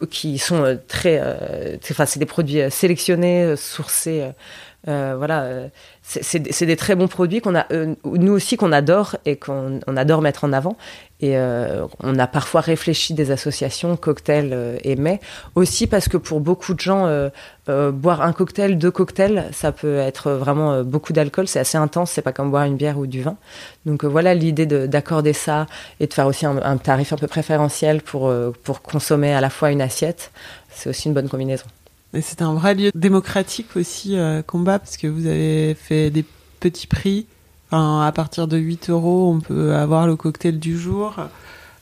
qui, sont très, enfin, c'est des produits sélectionnés, sourcés. voilà, c'est- des- très bons produits qu'on a, euh, nous aussi qu'on adore et qu'on on adore mettre en avant. Et euh, on a parfois réfléchi des associations cocktails euh, et mets aussi parce que pour beaucoup de gens, euh, euh, boire un cocktail, deux cocktails, ça peut être vraiment beaucoup d'alcool. C'est assez intense. C'est pas comme boire une bière ou du vin. Donc voilà l'idée de- d'accorder ça et de faire aussi un, un tarif un peu préférentiel pour pour consommer à la fois une assiette. C'est aussi une bonne combinaison. C'est un vrai lieu démocratique aussi, euh, combat, parce que vous avez fait des petits prix. Enfin, à partir de 8 euros, on peut avoir le cocktail du jour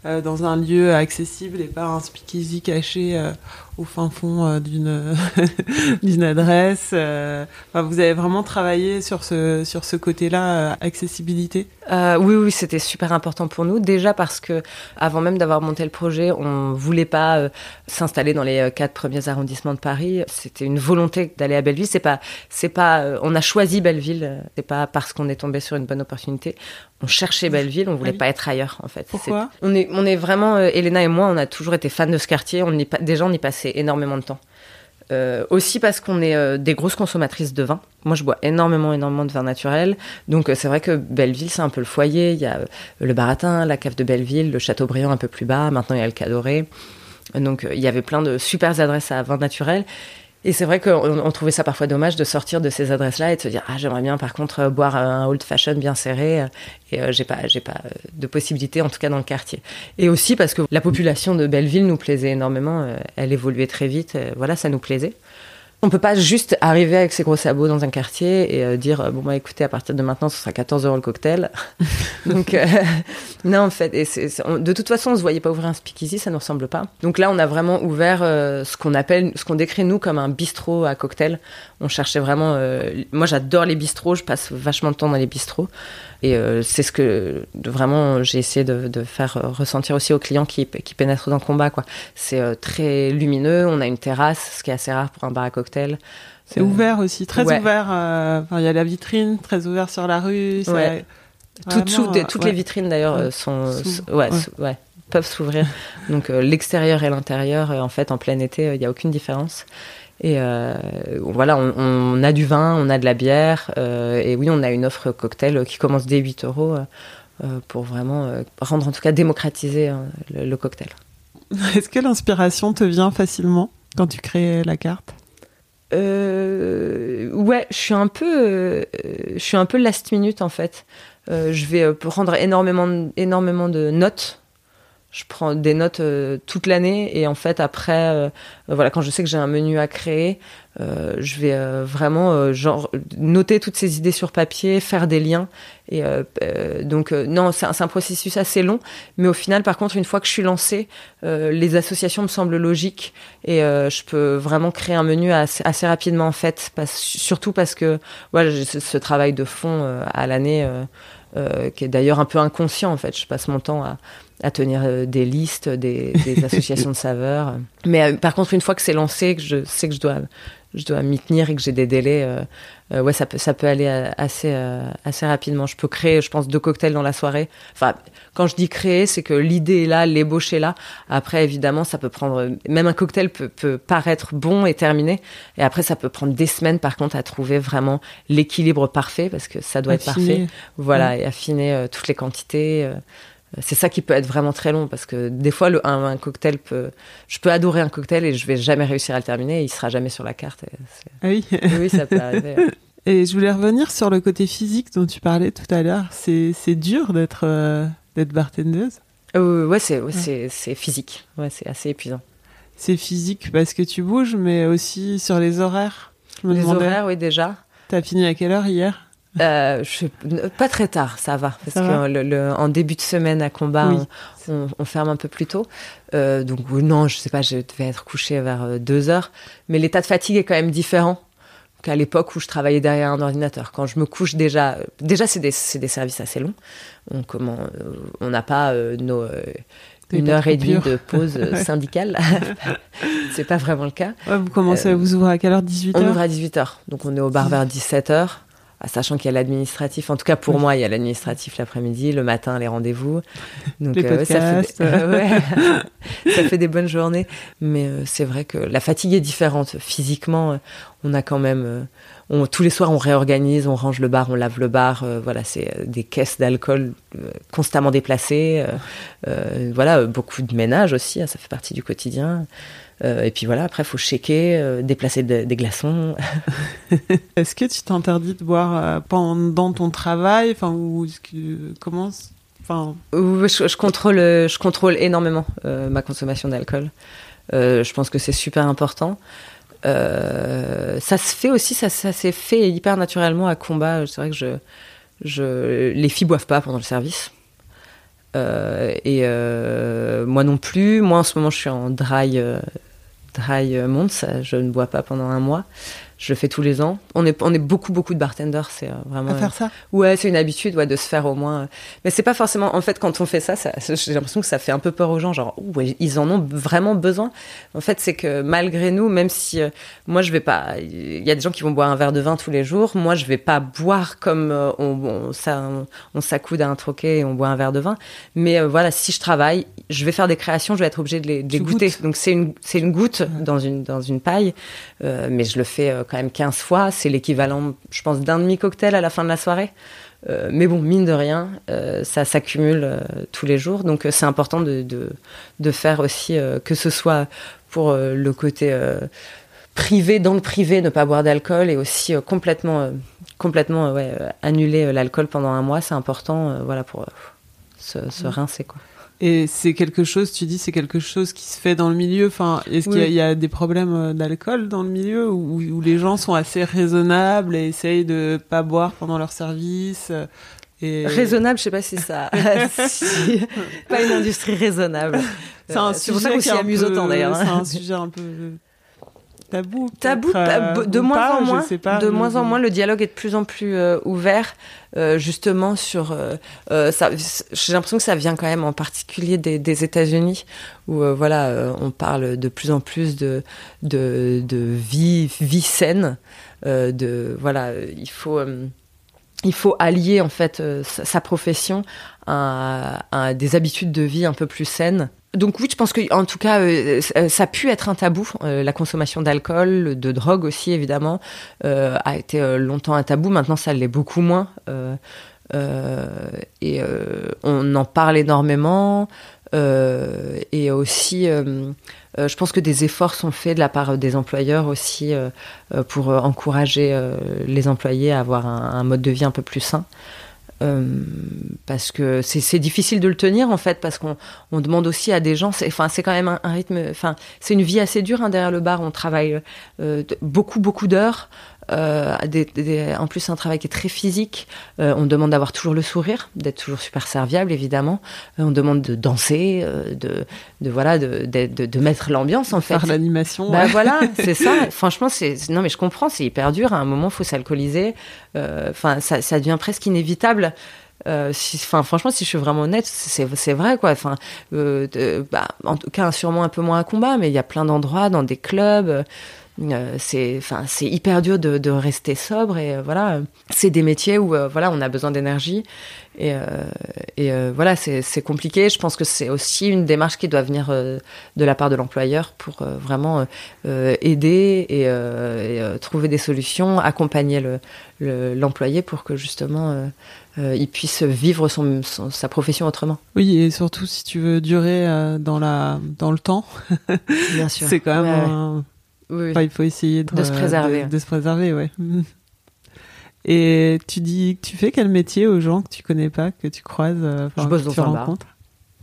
euh, dans un lieu accessible et pas un speakeasy caché euh, au fin fond euh, d'une d'une adresse. euh. Enfin, vous avez vraiment travaillé sur ce, sur ce côté-là, euh, accessibilité? Euh, oui, oui, c'était super important pour nous. Déjà parce que avant même d'avoir monté le projet, on voulait pas euh, s'installer dans les euh, quatre premiers arrondissements de Paris. C'était une volonté d'aller à Belleville. C'est pas, c'est pas, on a choisi Belleville. C'est pas parce qu'on est tombé sur une bonne opportunité. On cherchait Belleville. On voulait Ah oui. pas être ailleurs, en fait. Pourquoi? On est, on est vraiment, Elena et moi, on a toujours été fans de ce quartier. On y, déjà, on y passait énormément de temps. Euh, aussi parce qu'on est euh, des grosses consommatrices de vin. Moi, je bois énormément, énormément de vin naturel. Donc, euh, c'est vrai que Belleville, c'est un peu le foyer. Il y a le Baratin, la cave de Belleville, le Châteaubriand un peu plus bas. Maintenant, il y a le Cadoré. Donc, il y avait plein de super adresses à vin naturel. Et c'est vrai qu'on on trouvait ça parfois dommage de sortir de ces adresses-là et de se dire ah j'aimerais bien par contre euh, boire un old fashion bien serré euh, et euh, j'ai pas j'ai pas de possibilité en tout cas dans le quartier. Et aussi parce que la population de Belleville nous plaisait énormément, elle évoluait très vite, voilà ça nous plaisait. On peut pas juste arriver avec ses gros sabots dans un quartier et euh, dire euh, bon bah écoutez à partir de maintenant ce sera 14 euros le cocktail. Donc euh, non en fait et on- de toute façon on se voyait pas ouvrir un speakeasy ça nous ressemble pas. Donc là on a vraiment ouvert euh, ce qu'on appelle ce qu'on décrit nous comme un bistrot à cocktail. On cherchait vraiment moi j'adore les bistrots, je passe vachement de temps dans les bistrots et c'est ce que vraiment j'ai essayé de, de faire ressentir aussi aux clients qui, qui pénètrent dans le combat quoi. C'est très lumineux, on a une terrasse, ce qui est assez rare pour un bar à cocktail. C'est ouvert aussi, très ouais. ouvert. euh, il y a la vitrine, très ouvert sur la rue. Ouais. Euh, toutes les vitrines d'ailleurs euh, sont, peuvent s'ouvrir. Donc l'extérieur et l'intérieur, en fait, en plein été, il n'y a aucune différence. Et euh, voilà, on, on a du vin, on a de la bière, euh, et oui, on a une offre cocktail qui commence dès 8 euros euh, pour vraiment rendre, en tout cas, démocratiser le, le cocktail. Est-ce que l'inspiration te vient facilement quand tu crées la carte? Euh, ouais, je suis un peu, euh, je suis un peu last minute en fait. Euh, je vais euh, prendre énormément, énormément de notes. Je prends des notes euh, toute l'année et en fait après, euh, voilà, quand je sais que j'ai un menu à créer, euh, je vais euh, vraiment euh, genre noter toutes ces idées sur papier, faire des liens. Et euh, euh, donc euh, non, c'est un, processus assez long, mais au final, par contre, une fois que je suis lancée, euh, les associations me semblent logiques et euh, je peux vraiment créer un menu assez, rapidement en fait, surtout parce que voilà, ce, travail de fond euh, à l'année euh, qui est d'ailleurs un peu inconscient en fait. Je passe mon temps à, à tenir euh, des listes, des, des associations de saveurs. Mais euh, par contre, une fois que c'est lancé, que je sais que je dois, je dois m'y tenir et que j'ai des délais, euh, euh, ouais, ça peut, ça peut aller euh, assez, euh, assez rapidement. Je peux créer, je pense, deux cocktails dans la soirée. Enfin, quand je dis créer, c'est que l'idée est là, l'ébauche est là. Après, évidemment, ça peut prendre, même un cocktail peut, peut paraître bon et terminé. Et après, ça peut prendre des semaines, par contre, à trouver vraiment l'équilibre parfait, parce que ça doit être parfait. Voilà, et affiner toutes les quantités. C'est ça qui peut être vraiment très long parce que des fois le, un, un cocktail peut je peux adorer un cocktail et je vais jamais réussir à le terminer et il sera jamais sur la carte Ah oui. oui ça peut arriver Et je voulais revenir sur le côté physique dont tu parlais tout à l'heure. C'est c'est dur d'être euh, d'être bartendeuse? Euh, ouais c'est ouais, c'est c'est physique ouais c'est assez épuisant C'est physique parce que tu bouges, mais aussi sur les horaires. Les demandais, horaires oui déjà T'as fini à quelle heure hier? Euh, je sais- pas très tard, ça va. Parce Ça que va le, le- en début de semaine à combat, Oui. on, on- on ferme un peu plus tôt. Euh, donc non, je sais pas, je devais être couchée vers euh, deux heures. Mais l'état de fatigue est quand même différent qu'à l'époque où je travaillais derrière un ordinateur. Quand je me couche déjà, euh, déjà c'est des, services assez longs. On comment, euh, on n'a pas euh, nos euh, une heure et demie de pause euh, syndicale. c'est pas vraiment le cas. Ouais, Vous commencez Euh, à vous ouvrir à quelle heure? 18 On ouvre à 18h. Donc on est au bar vers 17h. Sachant qu'il y a l'administratif, en tout cas pour Oui. moi, il y a l'administratif l'après-midi, le matin, les rendez-vous. Donc Les ouais, ça, fait des... ouais. ça fait des bonnes journées. Mais euh, c'est vrai que la fatigue est différente. Physiquement, euh, on a quand même. euh, on- tous les soirs, on réorganise, on range le bar, on lave le bar. euh, voilà, c'est euh, des caisses d'alcool euh, constamment déplacées. euh, euh, voilà, euh, beaucoup de ménage aussi, hein, ça fait partie du quotidien. Euh, et puis voilà, après, il faut shaker, euh, déplacer de- des glaçons. Est-ce que tu t'interdis de boire euh, pendant ton travail? Enfin, ou que comment Enfin, je, je contrôle, je contrôle énormément ma consommation d'alcool. Je pense que c'est super important. Euh, ça se fait aussi, ça, ça s'est fait hyper naturellement à combat. C'est vrai que je, je, les filles boivent pas pendant le service. Euh, et euh, moi non plus. Moi en ce moment, je suis en dry, euh, dry. Je ne bois pas pendant un mois. Je le fais tous les ans. On est, on est beaucoup, beaucoup de bartenders. C'est euh, vraiment. à faire ça? Ouais, c'est une habitude ouais, de se faire au moins. euh, Mais c'est pas forcément. En fait, quand on fait ça, ça j'ai l'impression que ça fait un peu peur aux gens. Genre, ils en ont vraiment besoin. En fait, c'est que malgré nous, même si euh, moi je vais pas. Il y a des gens qui vont boire un verre de vin tous les jours. Moi, je vais pas boire comme euh, on, on, ça, on, on s'accoude à un troquet et on boit un verre de vin. Mais euh, voilà, si je travaille, je vais faire des créations, je vais être obligée de les, de les goûter. goûtes. Donc c'est une, une goutte dans une, dans une paille. Euh, mais je le fais euh, quand même 15 fois. C'est l'équivalent, je pense, d'un demi-cocktail à la fin de la soirée. Euh, mais bon, mine de rien, euh, ça s'accumule euh, tous les jours. Donc c'est important de, de, de faire aussi, que ce soit pour le côté privé, dans le privé, ne pas boire d'alcool et aussi complètement, complètement ouais, annuler l'alcool pendant un mois. C'est important voilà, pour se, se rincer. Quoi. Et c'est quelque chose, tu dis, c'est quelque chose qui se fait dans le milieu. Enfin, est-ce qu'il y a- y, des problèmes euh, d'alcool dans le milieu où, où les gens sont assez raisonnables et essayent de pas boire pendant leur service euh, et... Raisonnable, je sais pas si ça. si- pas une industrie raisonnable. C'est un Euh, c'est pour ça sujet qu'on s'y amuse peu- autant d'ailleurs. hein. C'est un sujet un peu tabou. Tabou, pas- euh, de moins pas, en moins. pas, de moins en moins, le dialogue est de plus en plus euh, ouvert, euh, justement sur. euh, euh, ça, j'ai l'impression que ça vient quand même en particulier des, des États-Unis, où euh, voilà, euh, on parle de plus en plus de de, de vie vie saine, euh, de voilà, euh, il faut. euh, il faut allier en fait sa, profession à, des habitudes de vie un peu plus saines. Donc oui, je pense que en tout cas, ça a pu être un tabou. la consommation d'alcool, de drogue aussi évidemment, a été longtemps un tabou. Maintenant, ça l'est beaucoup moins. et on en parle énormément. Euh, et aussi, euh, euh, je pense que des efforts sont faits de la part des employeurs aussi pour encourager les employés à avoir un, mode de vie un peu plus sain. Parce que c'est difficile de le tenir en fait parce qu'on on demande aussi à des gens enfin c'est quand même un, rythme enfin c'est une vie assez dure hein, derrière le bar. On travaille beaucoup beaucoup d'heures euh, des, en plus, un travail qui est très physique. Euh, on demande d'avoir toujours le sourire, d'être toujours super serviable, évidemment. Euh, on demande de danser, de, de, voilà, de, de, de mettre l'ambiance en fait. Faire l'animation. Bah voilà, c'est ça. Franchement, c'est non mais je comprends, c'est hyper dur. À un moment, faut s'alcooliser. Enfin, ça, ça devient presque inévitable. Euh, si, franchement, si je suis vraiment honnête, c'est vrai, quoi. Enfin, euh, bah, en tout cas, sûrement un peu moins un combat, mais il y a plein d'endroits, dans des clubs, euh, c'est enfin c'est hyper dur de, de, rester sobre et euh, voilà c'est des métiers où euh, voilà on a besoin d'énergie et, et voilà c'est compliqué je pense que c'est aussi une démarche qui doit venir de la part de l'employeur pour vraiment aider et, et trouver des solutions accompagner le l'employé pour que justement il puisse vivre son, sa profession autrement. Oui, et surtout si tu veux durer dans, la, dans le temps, Bien sûr. c'est quand même il faut essayer de, se préserver. De, se préserver, ouais. Et tu dis que tu fais quel métier aux gens que tu connais pas, que tu croises, euh, je bosse dans tu un rencontres bar.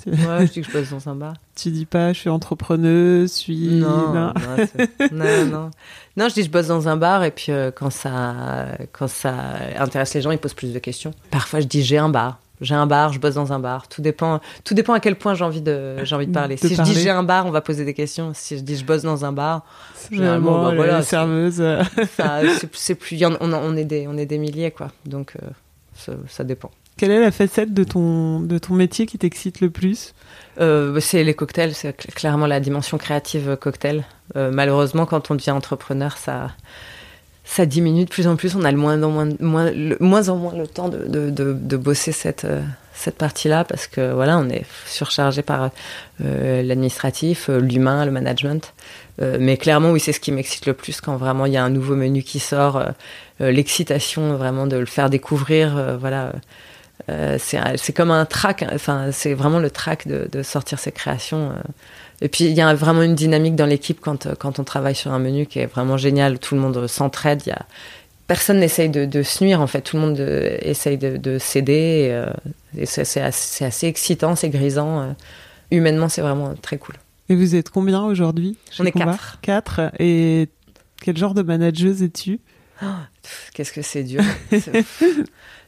Ouais, je dis que je bosse dans un bar. Tu dis pas, je suis entrepreneuse, je suis. Non, non, non, non, non. je dis, je bosse dans un bar et puis euh, quand ça, quand ça intéresse les gens, ils posent plus de questions. Parfois, je dis, j'ai un bar j'ai un bar, je bosse dans un bar. Tout dépend, tout dépend à quel point j'ai envie de, j'ai envie de parler. si je dis j'ai un bar, on va poser des questions. Si je dis je bosse dans un bar, généralement, bah, voilà, serveuse. c'est plus, on, on, est des, on est des milliers quoi. Donc euh, ça, dépend. Quelle est la facette de ton, de ton métier qui t'excite le plus? Euh, bah, C'est les cocktails, c'est clairement la dimension créative cocktail. Euh, malheureusement, quand on devient entrepreneur, ça, ça diminue de plus en plus. On a le moins en moins, le, moins, en moins le temps de, de, de, de bosser cette, euh, cette partie-là parce que voilà, on est surchargé par euh, l'administratif, euh, l'humain, le management. Euh, mais clairement, oui, c'est ce qui m'excite le plus quand vraiment il y a un nouveau menu qui sort. L'excitation vraiment de le faire découvrir, voilà. c'est comme un track, hein. enfin, c'est vraiment le track de sortir ses créations. Et puis il y a vraiment une dynamique dans l'équipe quand, euh, quand on travaille sur un menu qui est vraiment génial. Tout le monde s'entraide. Il y a personne n'essaye de, de, se nuire en fait. Tout le monde euh, essaye de, de s'aider. Et, euh, c'est assez, assez, excitant, c'est grisant. humainement, c'est vraiment très cool. Et vous êtes combien aujourd'hui On est quatre. Quatre. Et quel genre de manageuse es-tu? Oh, Qu'est-ce que c'est dur.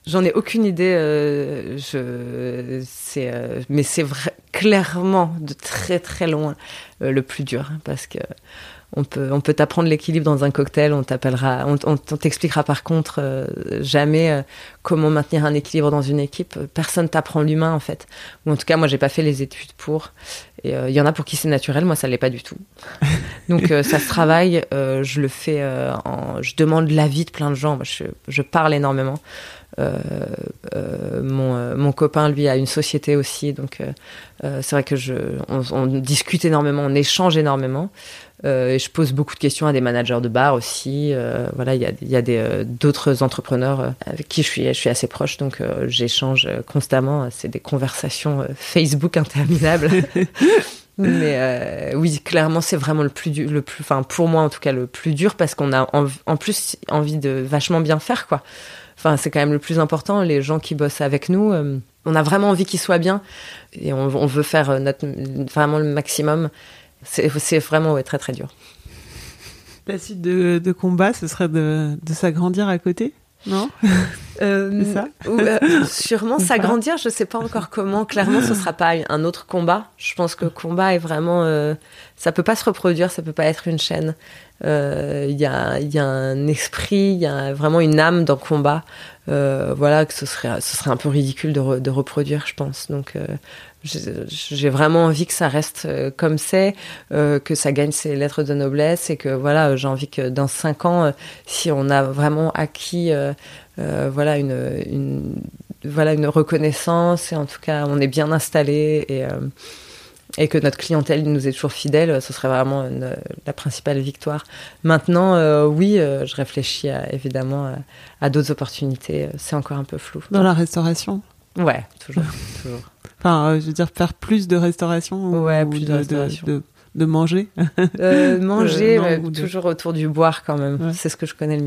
J'en ai aucune idée. Euh, je, c'est, euh, mais c'est vrai, clairement de très très loin euh, le plus dur hein, parce que on peut on peut t'apprendre l'équilibre dans un cocktail. On t'appellera, on, on t'expliquera par contre euh, jamais comment maintenir un équilibre dans une équipe. Personne t'apprend l'humain en fait. Ou en tout cas moi j'ai pas fait les études pour. Et il y en a pour qui c'est naturel. Moi ça l'est pas du tout. Donc ça se travaille. je le fais. En, je demande l'avis de plein de gens. je, je parle énormément. Euh, euh, mon, euh, mon, copain, lui, a une société aussi, donc c'est vrai que je, on, discute énormément, on échange énormément. et je pose beaucoup de questions à des managers de bar aussi. voilà, il y a, y a d'autres entrepreneurs avec qui je suis, je suis assez proche, donc j'échange constamment. C'est des conversations Facebook interminables. Mais oui, clairement, c'est vraiment le plus dur, le plus, enfin pour moi en tout cas le plus dur parce qu'on a en, en, plus envie de vachement bien faire quoi. Enfin, c'est quand même le plus important. Les gens qui bossent avec nous, euh, on a vraiment envie qu'ils soient bien et on, veut faire euh, notre, vraiment le maximum. C'est vraiment très très dur. La suite de, de combat, ce serait de, de s'agrandir à côté non? Euh, ça? euh, Sûrement s'agrandir, je ne sais pas encore comment. Clairement, ce ne sera pas un autre combat. Je pense que combat est vraiment... Euh, ça peut pas se reproduire, ça peut pas être une chaîne. Euh, il y, a, y, a, un esprit, il y a vraiment une âme dans combat. voilà, que ce serait, ce serait un peu ridicule de, reproduire, je pense. Donc, j'ai vraiment envie que ça reste comme c'est, que ça gagne ses lettres de noblesse et que voilà, j'ai envie que dans cinq ans, si on a vraiment acquis voilà une, une, voilà une reconnaissance et en tout cas on est bien installé et et que notre clientèle nous est toujours fidèle, ce serait vraiment la principale victoire. Maintenant, euh, oui, euh, je réfléchis évidemment à, d'autres opportunités. C'est encore un peu flou. Dans la restauration? Ouais, toujours. toujours. Enfin, euh, je veux dire, faire plus de restauration Ouais, plus de, restauration. De, manger? Manger, mais toujours autour du boire quand même. C'est ce que je connais le mieux.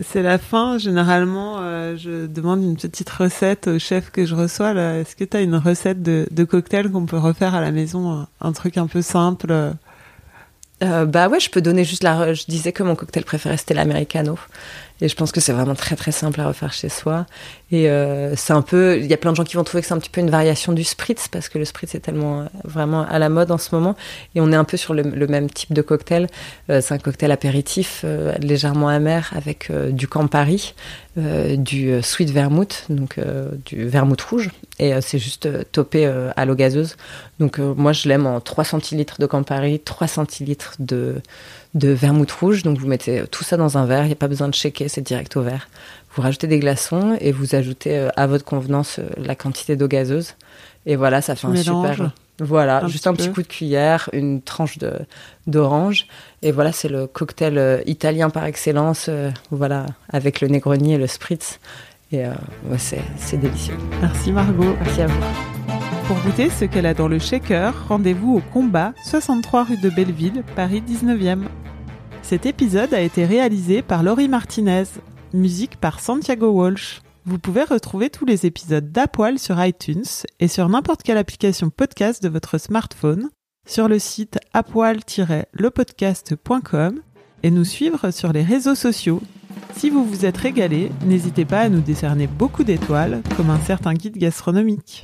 C'est la fin. Généralement, euh, je demande une petite recette au chef que je reçois. Est-ce que tu as une recette de, de cocktail qu'on peut refaire à la maison Un truc un peu simple? Euh, Bah ouais, je peux donner juste la. Je disais que mon cocktail préféré c'était l'americano. Et je pense que c'est vraiment très très simple à refaire chez soi. Et euh, c'est un peu, il y a plein de gens qui vont trouver que c'est un petit peu une variation du spritz parce que le spritz est tellement euh, vraiment à la mode en ce moment. Et on est un peu sur le, même type de cocktail. Euh, c'est un cocktail apéritif euh, légèrement amer avec euh, du Campari, du sweet vermouth, donc du vermouth rouge. Et c'est juste topé à l'eau gazeuse. Donc moi je l'aime en 3 centilitres de Campari, 3 centilitres de de vermouth rouge. Donc vous mettez tout ça dans un verre, il n'y a pas besoin de shaker, c'est direct au verre. Vous rajoutez des glaçons et vous ajoutez euh, à votre convenance euh, la quantité d'eau gazeuse. Et voilà, ça fait un super. Voilà, juste un petit coup de cuillère, une tranche de d'orange. Et voilà, c'est le cocktail euh, italien par excellence. voilà, avec le Negroni et le Spritz. Et c'est délicieux. Merci Margot. Merci à vous. Pour goûter ce qu'elle a dans le shaker, rendez-vous au combat, 63 rue de Belleville, Paris 19e. Cet épisode a été réalisé par Laurie Martinez, musique par Santiago Walsh. Vous pouvez retrouver tous les épisodes d'Apoil sur iTunes et sur n'importe quelle application podcast de votre smartphone, sur le site apoil-lepodcast.com et nous suivre sur les réseaux sociaux. Si vous vous êtes régalé, n'hésitez pas à nous décerner beaucoup d'étoiles, comme un certain guide gastronomique.